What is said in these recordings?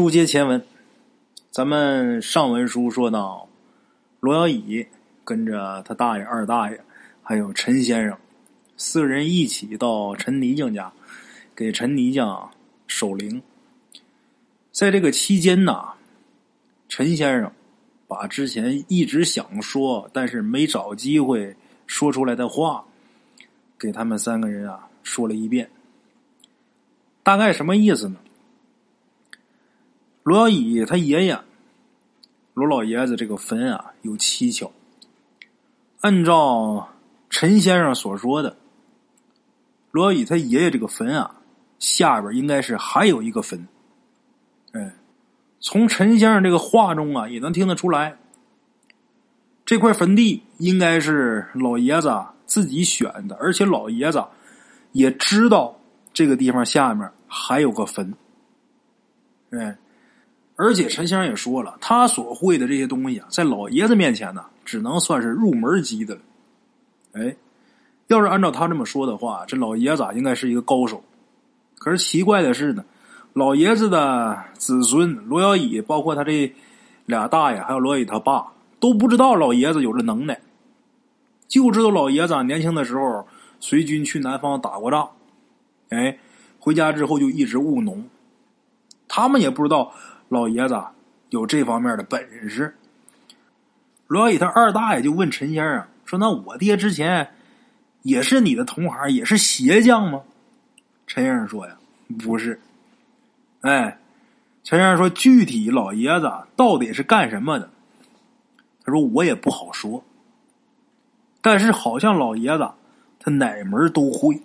书接前文，咱们上文书说到，罗小乙跟着他大爷、二大爷，还有陈先生，四个人一起到陈泥匠家，给陈泥匠守灵。在这个期间呢，陈先生把之前一直想说但是没找机会说出来的话，给他们三个人啊说了一遍。大概什么意思呢？罗小乙他爷爷罗老爷子这个坟啊有蹊跷。按照陈先生所说的，罗小乙他爷爷这个坟啊下边应该是还有一个坟。哎，从陈先生这个话中啊也能听得出来，这块坟地应该是老爷子自己选的，而且老爷子也知道这个地方下面还有个坟。哎。而且陈先生也说了，他所会的这些东西啊，在老爷子面前呢，只能算是入门级的了。哎，要是按照他这么说的话，这老爷子应该是一个高手。可是奇怪的是呢，老爷子的子孙罗小乙，包括他这俩大爷，还有罗小乙他爸，都不知道老爷子有这能耐，就知道老爷子年轻的时候随军去南方打过仗，哎，回家之后就一直务农，他们也不知道。老爷子有这方面的本事。罗小乙他二大爷就问陈先生说：“那我爹之前也是你的同行，也是鞋匠吗？”陈先生说：“呀，不是。”哎，陈先生说：“具体老爷子到底是干什么的？”他说：“我也不好说。”但是好像老爷子他哪门都会。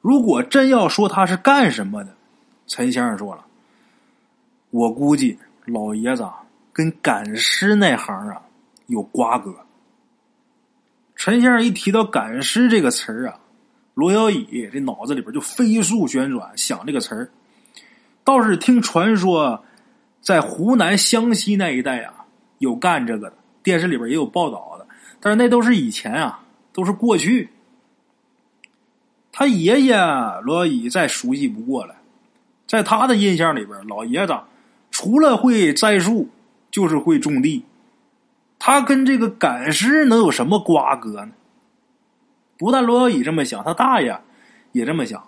如果真要说他是干什么的，陈先生说了。我估计老爷子跟赶尸那行啊有瓜葛。陈先生一提到赶尸这个词儿啊，罗小乙这脑子里边就飞速旋转，想这个词儿。倒是听传说，在湖南湘西那一带啊，有干这个的，电视里边也有报道的。但是那都是以前啊，都是过去。他爷爷罗小乙再熟悉不过了，在他的印象里边，老爷子。除了会栽树，就是会种地。他跟这个赶尸能有什么瓜葛呢？不但罗小乙这么想，他大爷也这么想。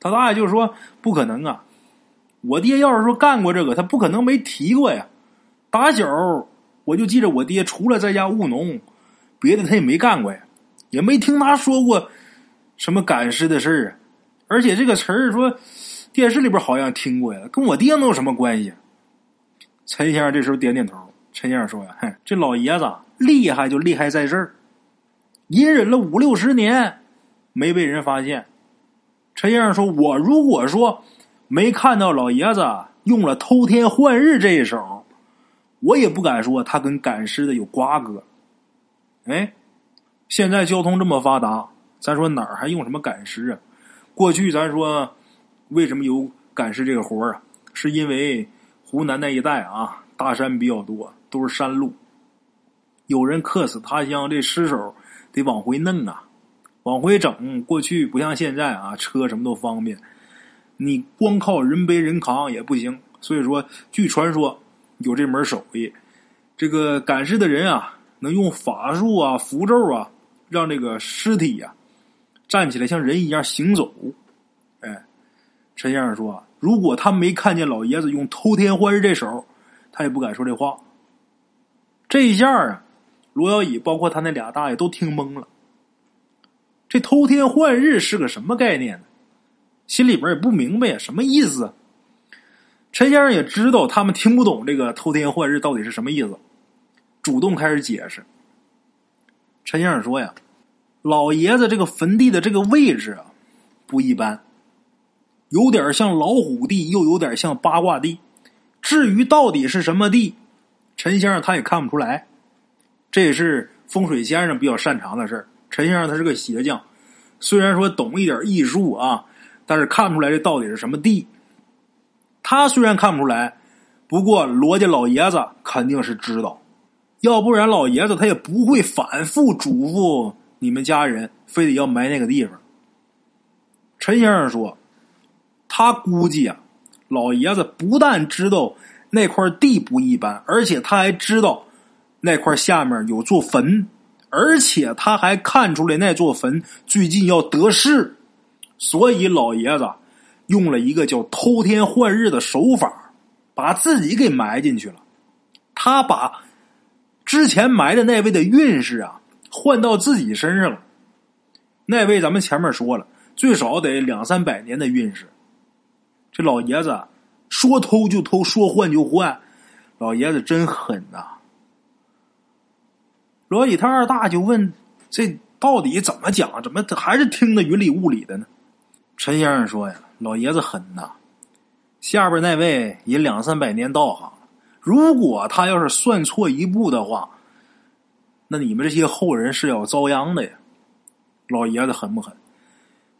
他大爷就说：“不可能啊！我爹要是说干过这个，他不可能没提过呀。打小我就记着我爹除了在家务农，别的他也没干过呀，也没听他说过什么赶尸的事儿啊。而且这个词儿说电视里边好像听过呀，跟我爹能有什么关系？”陈先生这时候点点头。陈先生说：“呀，哼，这老爷子厉害就厉害在这儿，隐忍了五六十年，没被人发现。”陈先生说：“我如果说没看到老爷子用了偷天换日这一手，我也不敢说他跟赶尸的有瓜葛。哎，现在交通这么发达，咱说哪儿还用什么赶尸啊？过去咱说为什么有赶尸这个活啊？是因为……”湖南那一带啊，大山比较多，都是山路。有人客死他乡，这尸首得往回弄啊，往回整。过去不像现在啊，车什么都方便，你光靠人背人扛也不行。所以说，据传说有这门手艺，这个赶尸的人啊，能用法术啊、符咒啊，让这个尸体呀站起来像人一样行走。哎，陈先生说。如果他没看见老爷子用偷天换日这手，他也不敢说这话。这一下啊，罗小乙包括他那俩大爷都听懵了。这偷天换日是个什么概念呢？心里边也不明白呀，什么意思？陈先生也知道他们听不懂这个偷天换日到底是什么意思，主动开始解释。陈先生说呀：“老爷子这个坟地的这个位置啊，不一般。”有点像老虎地，又有点像八卦地。至于到底是什么地，陈先生他也看不出来。这也是风水先生比较擅长的事。陈先生他是个鞋匠，虽然说懂一点艺术啊，但是看不出来这到底是什么地。他虽然看不出来，不过罗家老爷子肯定是知道，要不然老爷子他也不会反复嘱咐你们家人非得要埋那个地方。陈先生说。他估计啊，老爷子不但知道那块地不一般，而且他还知道那块下面有座坟，而且他还看出来那座坟最近要得势，所以老爷子用了一个叫偷天换日的手法，把自己给埋进去了。他把之前埋的那位的运势啊换到自己身上了。那位咱们前面说了，最少得两三百年的运势。这老爷子说偷就偷，说换就换，老爷子真狠呐！罗以他二大就问：“这到底怎么讲？怎么还是听得云里雾里的呢？”陈先生说：“呀，老爷子狠呐！下边那位也两三百年道行，如果他要是算错一步的话，那你们这些后人是要遭殃的呀！”老爷子狠不狠？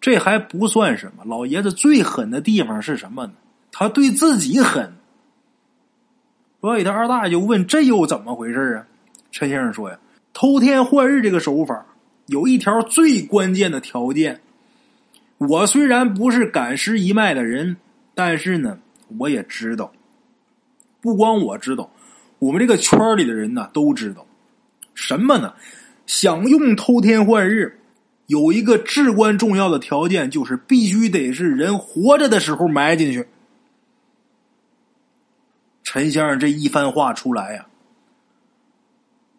这还不算什么，老爷子最狠的地方是什么呢？他对自己狠。所以他二大爷就问：“这又怎么回事啊？”陈先生说：“呀，偷天换日这个手法有一条最关键的条件。我虽然不是赶尸一脉的人，但是呢，我也知道。不光我知道，我们这个圈里的人呢都知道什么呢？想用偷天换日。”有一个至关重要的条件，就是必须得是人活着的时候埋进去。陈先生这一番话出来呀，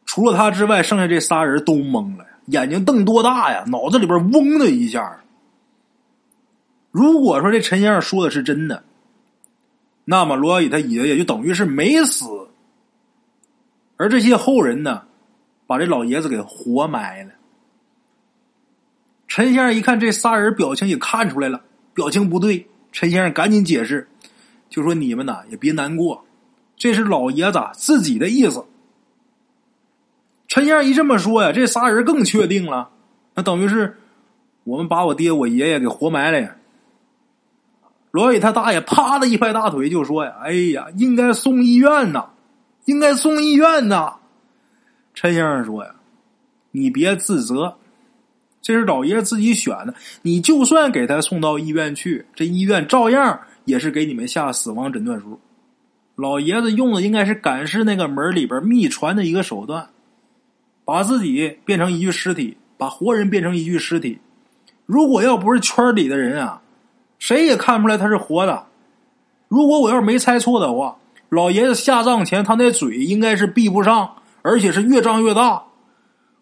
除了他之外，剩下这仨人都懵了，眼睛瞪多大呀，脑子里边嗡的一下。如果说这陈先生说的是真的，那么罗小乙他爷爷就等于是没死，而这些后人呢，把这老爷子给活埋了。陈先生一看这仨人表情也看出来了，表情不对。陈先生赶紧解释，就说：“你们呐也别难过，这是老爷子自己的意思。”陈先生一这么说呀，这仨人更确定了，那等于是我们把我爹我爷爷给活埋了呀。罗伟他大爷啪的一拍大腿就说：“呀，哎呀，应该送医院呐，应该送医院呐。”陈先生说：“呀，你别自责。”这是老爷子自己选的，你就算给他送到医院去，这医院照样也是给你们下死亡诊断书。老爷子用的应该是赶尸那个门里边秘传的一个手段，把自己变成一具尸体，把活人变成一具尸体。如果要不是圈里的人啊，谁也看不出来他是活的。如果我要是没猜错的话，老爷子下葬前他那嘴应该是闭不上，而且是越张越大。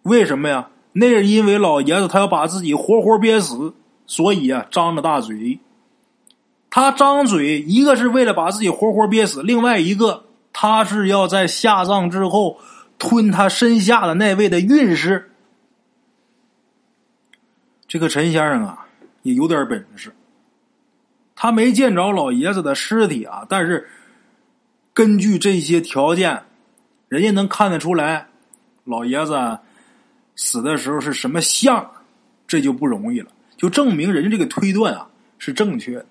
为什么呀？那是因为老爷子他要把自己活活憋死，所以啊张着大嘴。他张嘴，一个是为了把自己活活憋死，另外一个他是要在下葬之后吞他身下的那位的运势。这个陈先生啊也有点本事，他没见着老爷子的尸体啊，但是根据这些条件，人家能看得出来，老爷子。死的时候是什么相，这就不容易了，就证明人家这个推断啊是正确的。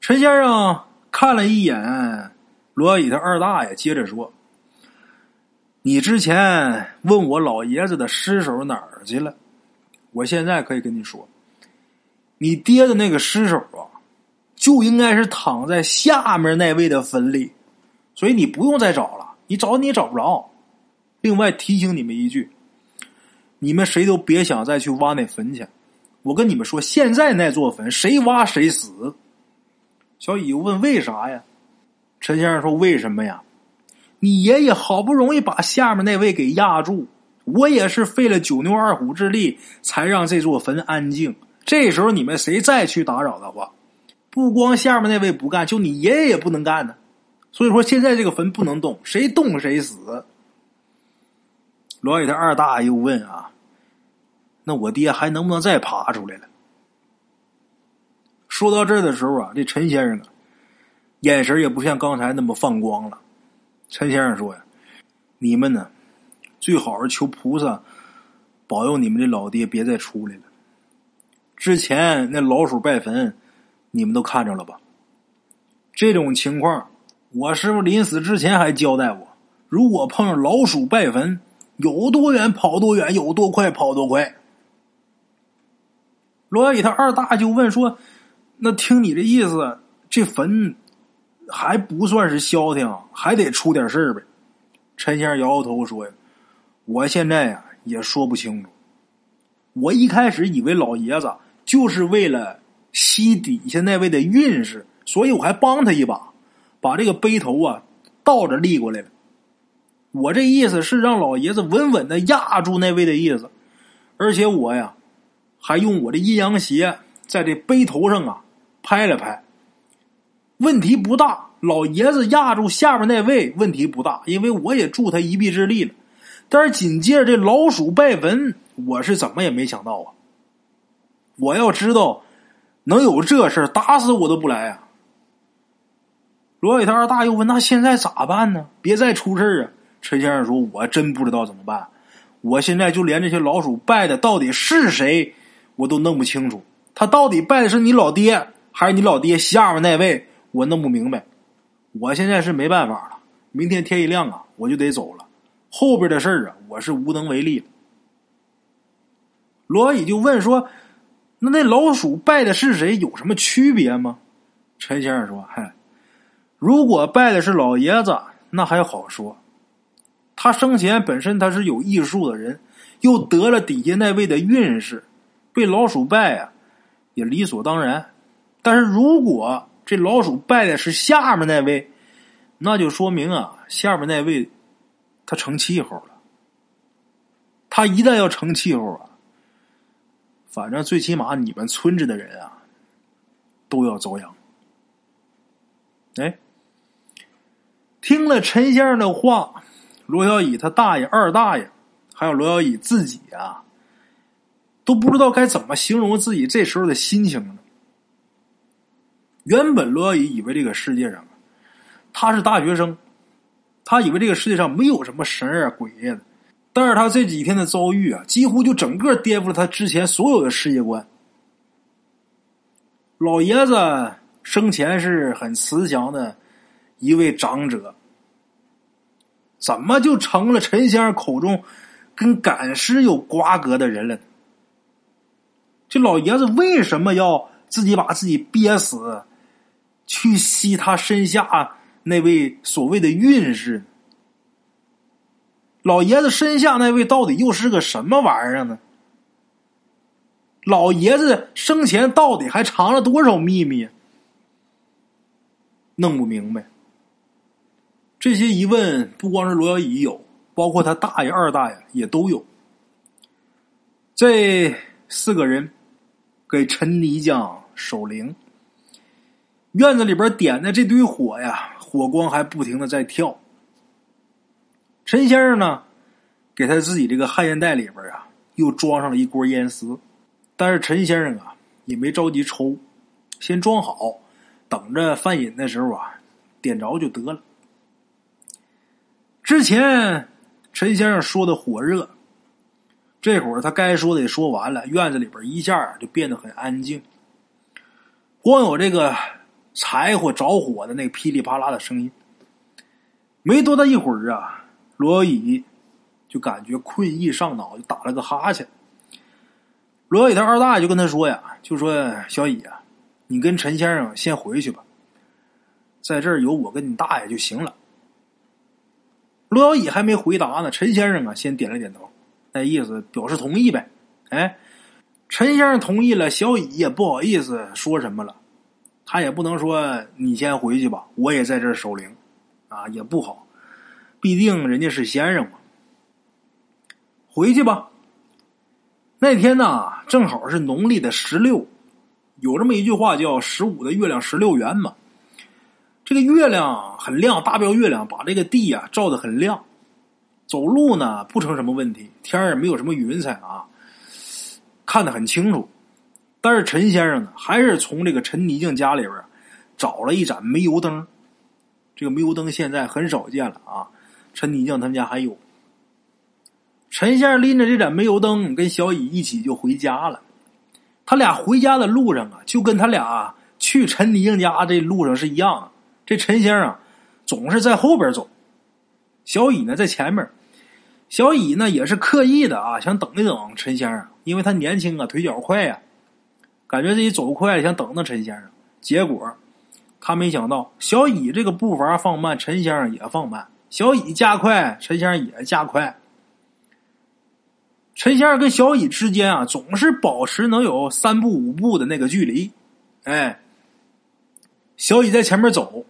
陈先生看了一眼罗小乙他二大爷，接着说：“你之前问我老爷子的尸首哪儿去了？我现在可以跟你说，你爹的那个尸首啊，就应该是躺在下面那位的坟里，所以你不用再找了，你找你也找不着。另外提醒你们一句。”你们谁都别想再去挖那坟去！我跟你们说，现在那座坟谁挖谁死。小乙问：“为啥呀？”陈先生说：“为什么呀？你爷爷好不容易把下面那位给压住，我也是费了九牛二虎之力才让这座坟安静。这时候你们谁再去打扰的话，不光下面那位不干，就你爷爷也不能干呢。所以说，现在这个坟不能动，谁动谁死。”罗宇他二大爷又问啊。那我爹还能不能再爬出来了？说到这儿的时候啊，这陈先生啊，眼神也不像刚才那么放光了。陈先生说呀：“你们呢，最好是求菩萨保佑你们这老爹别再出来了。之前那老鼠拜坟，你们都看着了吧？这种情况，我师傅临死之前还交代我：如果碰上老鼠拜坟，有多远跑多远，有多快跑多快。”罗宇他二大就问说：“那听你这意思，这坟还不算是消停，还得出点事儿呗。陈先生摇摇头说：“呀，我现在呀也说不清楚。我一开始以为老爷子就是为了吸底下那位的运势，所以我还帮他一把，把这个碑头啊倒着立过来了。我这意思是让老爷子稳稳的压住那位的意思，而且我呀还用我的阴阳鞋在这碑头上啊拍了拍。问题不大，老爷子压住下面那位问题不大，因为我也助他一臂之力了。但是紧接着这老鼠拜坟。”我是怎么也没想到啊！我要知道能有这事打死我都不来啊！罗伟他二大又问：“那现在咋办呢？别再出事啊！”陈先生说：“我真不知道怎么办。我现在就连这些老鼠拜的到底是谁，我都弄不清楚。他到底拜的是你老爹，还是你老爹下面那位？我弄不明白。我现在是没办法了。明天天一亮啊，我就得走了。后边的事儿啊，我是无能为力了。”罗乙就问说：“那那老鼠拜的是谁？有什么区别吗？”陈先生说：“嗨，如果拜的是老爷子，那还好说。他生前本身他是有艺术的人，又得了底下那位的运势，被老鼠拜啊，也理所当然。但是如果这老鼠拜的是下面那位，那就说明啊，下面那位他成气候了。他一旦要成气候啊。”反正最起码你们村子的人啊，都要遭殃。哎，听了陈先生的话，罗小乙他大爷、二大爷，还有罗小乙自己啊，都不知道该怎么形容自己这时候的心情了。原本罗小乙以为这个世界上，他是大学生，他以为这个世界上没有什么神啊鬼啊的。但是他这几天的遭遇啊，几乎就整个颠覆了他之前所有的世界观。老爷子生前是很慈祥的一位长者，怎么就成了陈先生口中跟赶尸有瓜葛的人了？这老爷子为什么要自己把自己憋死，去吸他身下那位所谓的运势？老爷子身下那位到底又是个什么玩意儿呢？老爷子生前到底还藏了多少秘密？弄不明白。这些疑问不光是罗小乙有，包括他大爷、二大爷也都有。这四个人给陈泥匠守灵，院子里边点的这堆火呀，火光还不停的在跳。陈先生呢，给他自己这个旱烟袋里边啊，又装上了一锅烟丝。但是陈先生啊，也没着急抽，先装好，等着饭饮的时候啊，点着就得了。之前陈先生说的火热，这会儿他该说的也说完了，院子里边一下就变得很安静，光有这个柴火着火的那噼里啪啦的声音。没多大一会儿啊。罗乙就感觉困意上脑，就打了个哈欠。罗乙他二大爷就跟他说呀：“就说小乙啊，你跟陈先生先回去吧，在这儿有我跟你大爷就行了。”罗小乙还没回答呢，陈先生啊先点了点头，那意思表示同意呗。哎，陈先生同意了，小乙也不好意思说什么了，他也不能说你先回去吧，我也在这儿守灵啊，也不好。毕竟人家是先生嘛，回去吧。那天呢，正好是农历的十六，有这么一句话叫“十五的月亮十六圆”嘛。这个月亮很亮，大标月亮把这个地呀照得很亮，走路呢不成什么问题，天也没有什么云彩啊，看得很清楚。但是陈先生呢，还是从这个陈泥匠家里边找了一盏煤油灯，这个煤油灯现在很少见了啊。陈泥匠他们家还有，陈先生拎着这盏煤油灯，跟小乙一起就回家了。他俩回家的路上啊，就跟他俩去陈泥匠家这路上是一样的。这陈先生总是在后边走，小乙呢在前面。小乙呢也是刻意的啊，想等一等陈先生，因为他年轻啊，腿脚快呀，感觉自己走快了，想等等陈先生。结果他没想到小乙这个步伐放慢，陈先生也放慢；小乙加快，陈先生也加快。陈先生跟小乙之间啊，总是保持能有三步五步的那个距离。哎，小乙在前面走，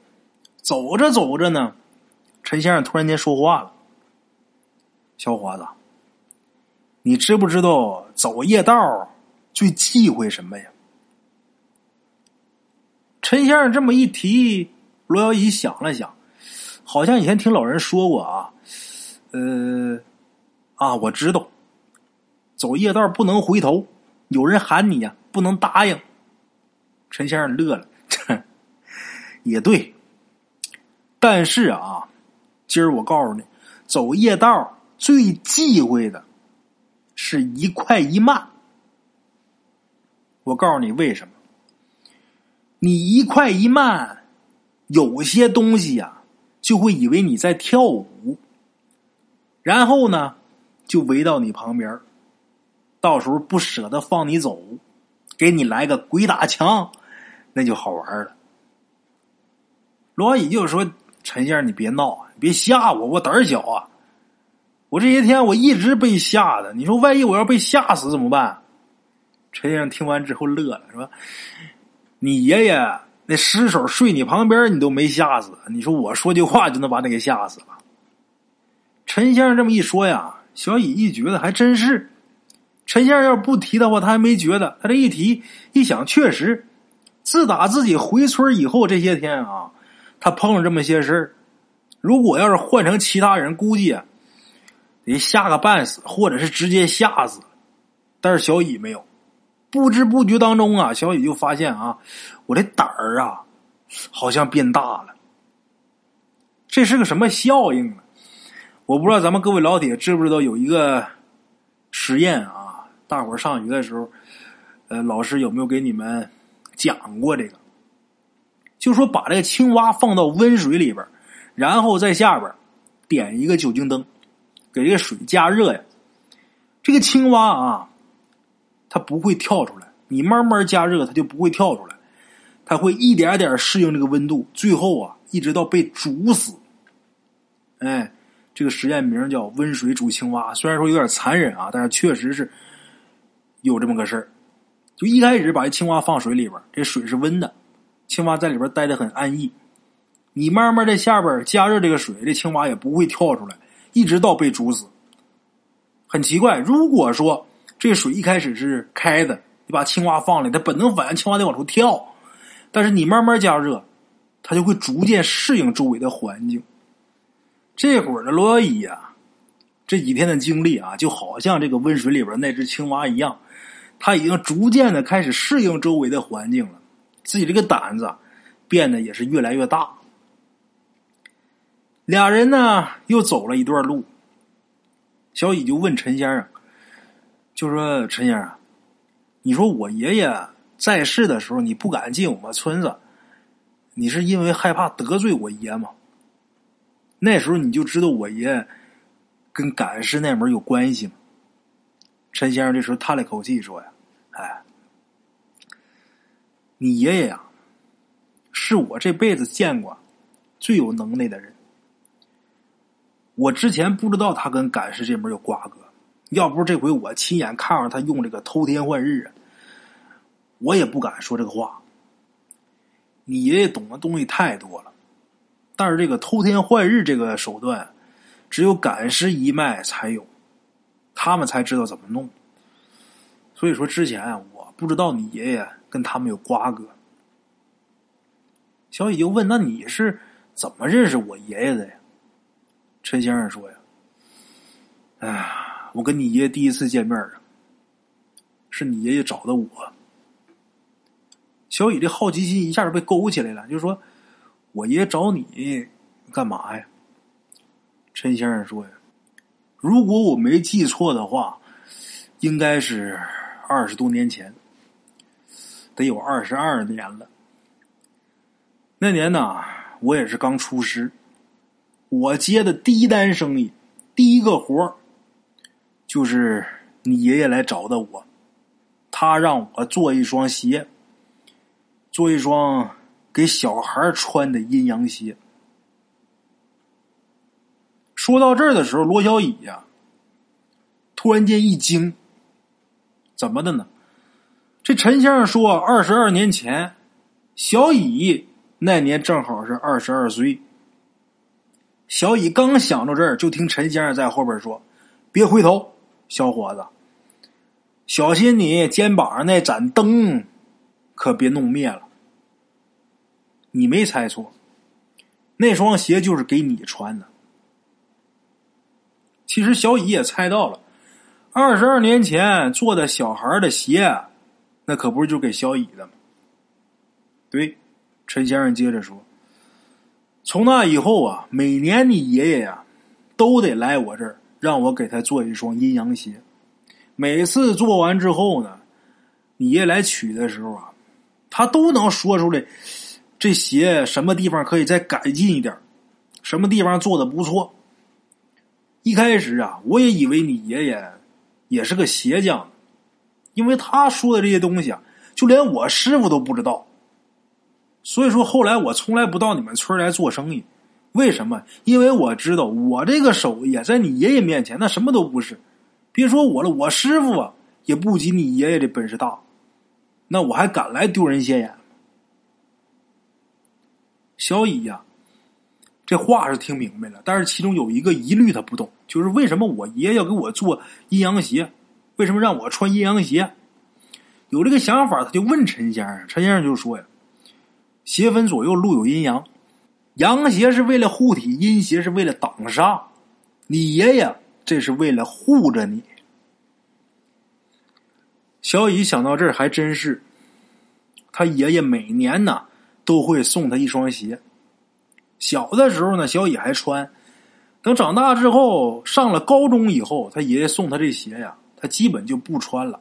走着走着呢，陈先生突然间说话了：“小伙子，你知不知道走夜道最忌讳什么呀？”陈先生这么一提，罗小乙想了想，好像以前听老人说过啊，呃，啊，我知道，走夜道不能回头，有人喊你呀，不能答应。陈先生乐了，也对，但是啊，今儿我告诉你，走夜道最忌讳的是一快一慢。我告诉你为什么。你一快一慢，有些东西呀，就会以为你在跳舞，然后呢，就围到你旁边到时候不舍得放你走，给你来个鬼打墙，那就好玩了。罗乙就说：“陈先生，你别闹，别吓我，我胆儿小啊！我这些天我一直被吓的，你说万一我要被吓死怎么办？”陈先生听完之后乐了，说。你爷爷那尸首睡你旁边，你都没吓死。你说我说句话就能把你给吓死了？陈先生这么一说呀，小乙一觉得还真是。陈先生要不提的话，他还没觉得。他这一提，一想，确实，自打自己回村以后这些天啊，他碰了这么些事儿。如果要是换成其他人，估计得吓个半死，或者是直接吓死。但是小乙没有。不知不觉当中啊，小雨就发现啊，我的胆儿啊，好像变大了。这是个什么效应呢？我不知道咱们各位老铁知不知道有一个实验啊？大伙上学的时候，呃，老师有没有给你们讲过这个？就说把这个青蛙放到温水里边，然后在下边点一个酒精灯，给这个水加热呀。这个青蛙啊。它不会跳出来，你慢慢加热，它就不会跳出来。它会一点点适应这个温度，最后啊，一直到被煮死。哎，这个实验名叫“温水煮青蛙”。虽然说有点残忍啊，但是确实是有这么个事儿。就一开始把这青蛙放水里边，这水是温的，青蛙在里边待的很安逸。你慢慢在下边加热这个水，这青蛙也不会跳出来，一直到被煮死。很奇怪，如果说。这水一开始是开的，你把青蛙放里，它本能反应青蛙得往出跳。但是你慢慢加热，它就会逐渐适应周围的环境。这会儿的罗伊呀，这几天的经历啊，就好像这个温水里边那只青蛙一样，它已经逐渐的开始适应周围的环境了，自己这个胆子变得也是越来越大。俩人呢又走了一段路，小乙就问陈先生。就说陈先生，你说我爷爷在世的时候，你不敢进我们村子，你是因为害怕得罪我爷吗？那时候你就知道我爷跟赶尸那门有关系吗？陈先生这时候叹了口气说呀：“哎，你爷爷呀，是我这辈子见过最有能耐的人。我之前不知道他跟赶尸这门有瓜葛。”要不是这回我亲眼看着他用这个偷天换日，我也不敢说这个话。你爷爷懂的东西太多了，但是这个偷天换日这个手段，只有赶尸一脉才有，他们才知道怎么弄。所以说之前，我不知道你爷爷跟他们有瓜葛。小雨就问：“那你是怎么认识我爷爷的呀？”陈先生说：“呀，哎呀。”我跟你爷爷第一次见面啊，是你爷爷找的我。小雨这好奇心一下就被勾起来了，就说：“我爷爷找你干嘛呀？”陈先生说：“呀，如果我没记错的话，应该是二十多年前，得有二十二年了。那年呢，我也是刚出师，我接的第一单生意，第一个活。”就是你爷爷来找的我，他让我做一双鞋，做一双给小孩穿的阴阳鞋。说到这儿的时候，罗小乙呀，突然间一惊，怎么的呢？这陈先生说，二十二年前，小乙那年正好是二十二岁。小乙刚想到这儿，就听陈先生在后边说：“别回头，小伙子，小心你肩膀上那盏灯，可别弄灭了。”你没猜错，那双鞋就是给你穿的。其实小乙也猜到了，二十二年前做的小孩的鞋，那可不是就给小乙的吗？对，陈先生接着说：“从那以后啊，每年你爷爷呀，都得来我这儿，让我给他做一双阴阳鞋。每次做完之后呢，你爷来取的时候啊，他都能说出来，这鞋什么地方可以再改进一点，什么地方做的不错。”一开始啊，我也以为你爷爷也是个鞋匠，因为他说的这些东西啊，就连我师傅都不知道。所以说，后来我从来不到你们村来做生意。为什么？因为我知道我这个手艺在你爷爷面前那什么都不是。别说我了，我师傅啊也不及你爷爷的本事大。那我还敢来丢人现眼吗？小乙呀。这话是听明白了，但是其中有一个疑虑他不懂，就是为什么我爷要给我做阴阳鞋？为什么让我穿阴阳鞋？有这个想法，他就问陈先生。陈先生就说呀：“鞋分左右，路有阴阳，阳鞋是为了护体，阴鞋是为了挡煞。你爷爷这是为了护着你。”小乙想到这儿，还真是，他爷爷每年呢都会送他一双鞋。小的时候呢，小乙还穿；等长大之后，上了高中以后，他爷爷送他这鞋呀，他基本就不穿了。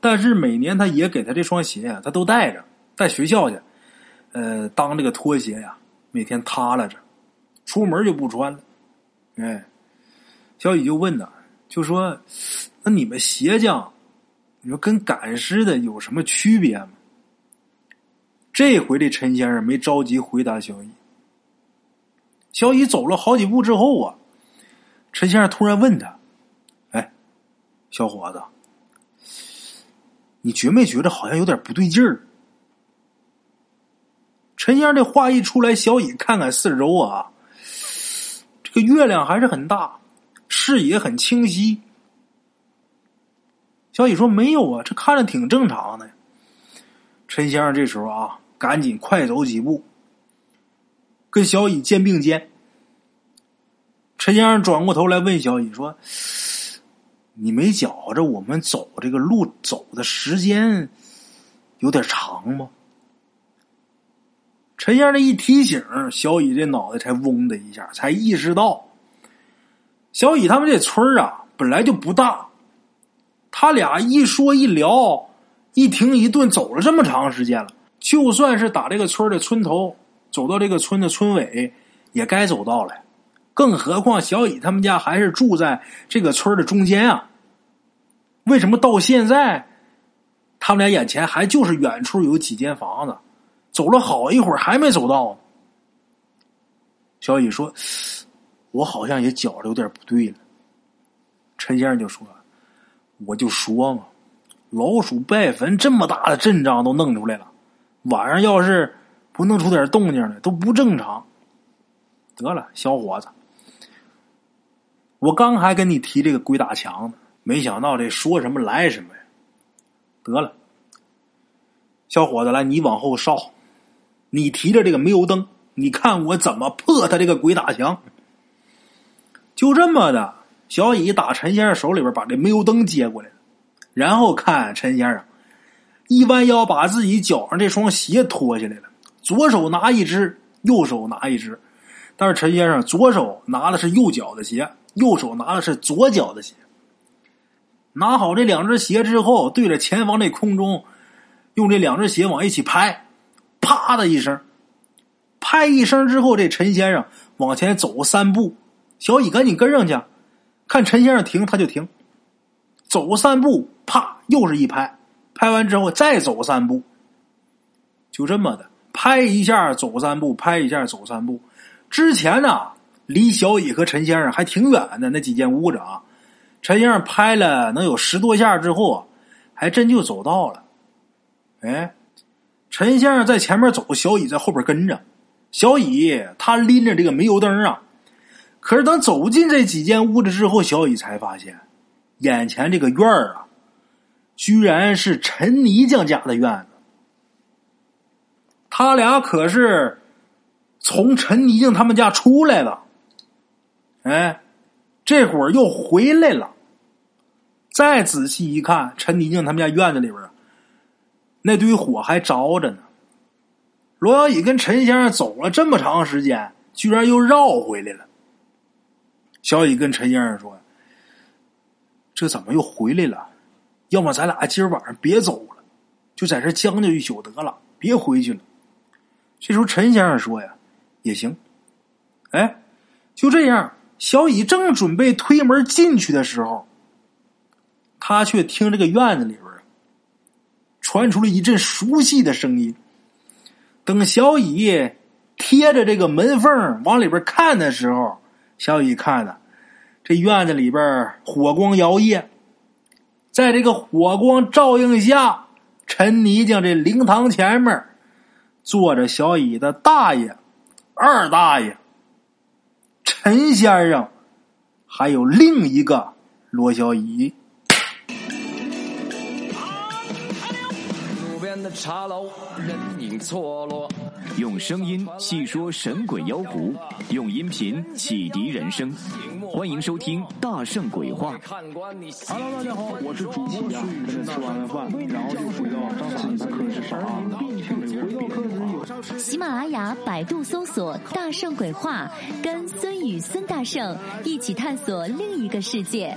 但是每年他爷给他这双鞋呀，他都带着，带学校去，呃，当这个拖鞋呀，每天踏拉着，出门就不穿了。哎，小乙就问呢，就说：“那你们鞋匠，你说跟赶尸的有什么区别吗？”这回这陈先生没着急回答小乙。小乙走了好几步之后啊，陈先生突然问他：“，小伙子，你觉没觉得好像有点不对劲儿？”陈先生这话一出来，小乙看看四周啊，这个月亮还是很大，视野很清晰。小乙说：“没有啊，这看着挺正常的。”陈先生这时候啊，赶紧快走几步。跟小乙肩并肩，陈先生转过头来问小乙说：“你没觉着我们走这个路走的时间有点长吗？”陈先生这一提醒，小乙这脑袋才嗡的一下，才意识到，小乙他们这村啊本来就不大，他俩一说一聊，一停一顿，走了这么长时间了，就算是打这个村的村头。走到这个村的村尾，也该走到了。更何况小乙他们家还是住在这个村的中间啊。为什么到现在，他们俩眼前还就是远处有几间房子？走了好一会儿还没走到。小雨说：“我好像也觉着有点不对了。”陈先生就说：“我就说嘛，老鼠拜坟这么大的阵仗都弄出来了，晚上要是……”不弄出点动静来都不正常。得了，小伙子，我刚还跟你提这个鬼打墙呢，没想到这说什么来什么呀。得了，小伙子，来，你往后稍，你提着这个煤油灯，你看我怎么破他这个鬼打墙。就这么的，小乙打陈先生手里边把这煤油灯接过来了，然后看陈先生一弯腰，把自己脚上这双鞋脱下来了。左手拿一只，右手拿一只，但是陈先生左手拿的是右脚的鞋，右手拿的是左脚的鞋。拿好这两只鞋之后，对着前方这空中，用这两只鞋往一起拍，啪的一声，拍一声之后，这陈先生往前走三步，小乙赶紧跟上去，看陈先生停他就停，走三步，啪又是一拍，拍完之后再走三步，就这么的。拍一下走三步，拍一下走三步。之前呢，离小乙和陈先生还挺远的那几间屋子啊。陈先生拍了能有十多下之后，还真就走到了。哎，陈先生在前面走，小乙在后边跟着。小乙他拎着这个煤油灯啊，可是等走进这几间屋子之后，小乙才发现，眼前这个院儿啊，居然是陈泥匠家的院子。他俩可是从陈泥匠他们家出来的，哎，这会儿又回来了。再仔细一看，陈泥静他们家院子里边那堆火还着着呢。罗小乙跟陈先生走了这么长时间，居然又绕回来了。小乙跟陈先生说：“这怎么又回来了？要么咱俩今儿晚上别走了，就在这将就一宿得了，别回去了。”这时候陈先生说：“呀，也行。”哎，就这样，小乙正准备推门进去的时候，他却听这个院子里边传出了一阵熟悉的声音。等小乙贴着这个门缝往里边看的时候，小乙看了这院子里边火光摇曳，在这个火光照映下，陈泥匠这灵堂前面坐着小乙的大爷、二大爷、陈先生，还有另一个罗小乙。的茶楼，人影错落。用声音细说神鬼妖狐，用音频启迪人生。欢迎收听《大圣鬼话》。Hello，大家好，我是主播呀。吃完了饭，然后就回到自己的课室上啊。喜马拉雅、百度搜索“大圣鬼话”，跟孙宇、孙大圣一起探索另一个世界。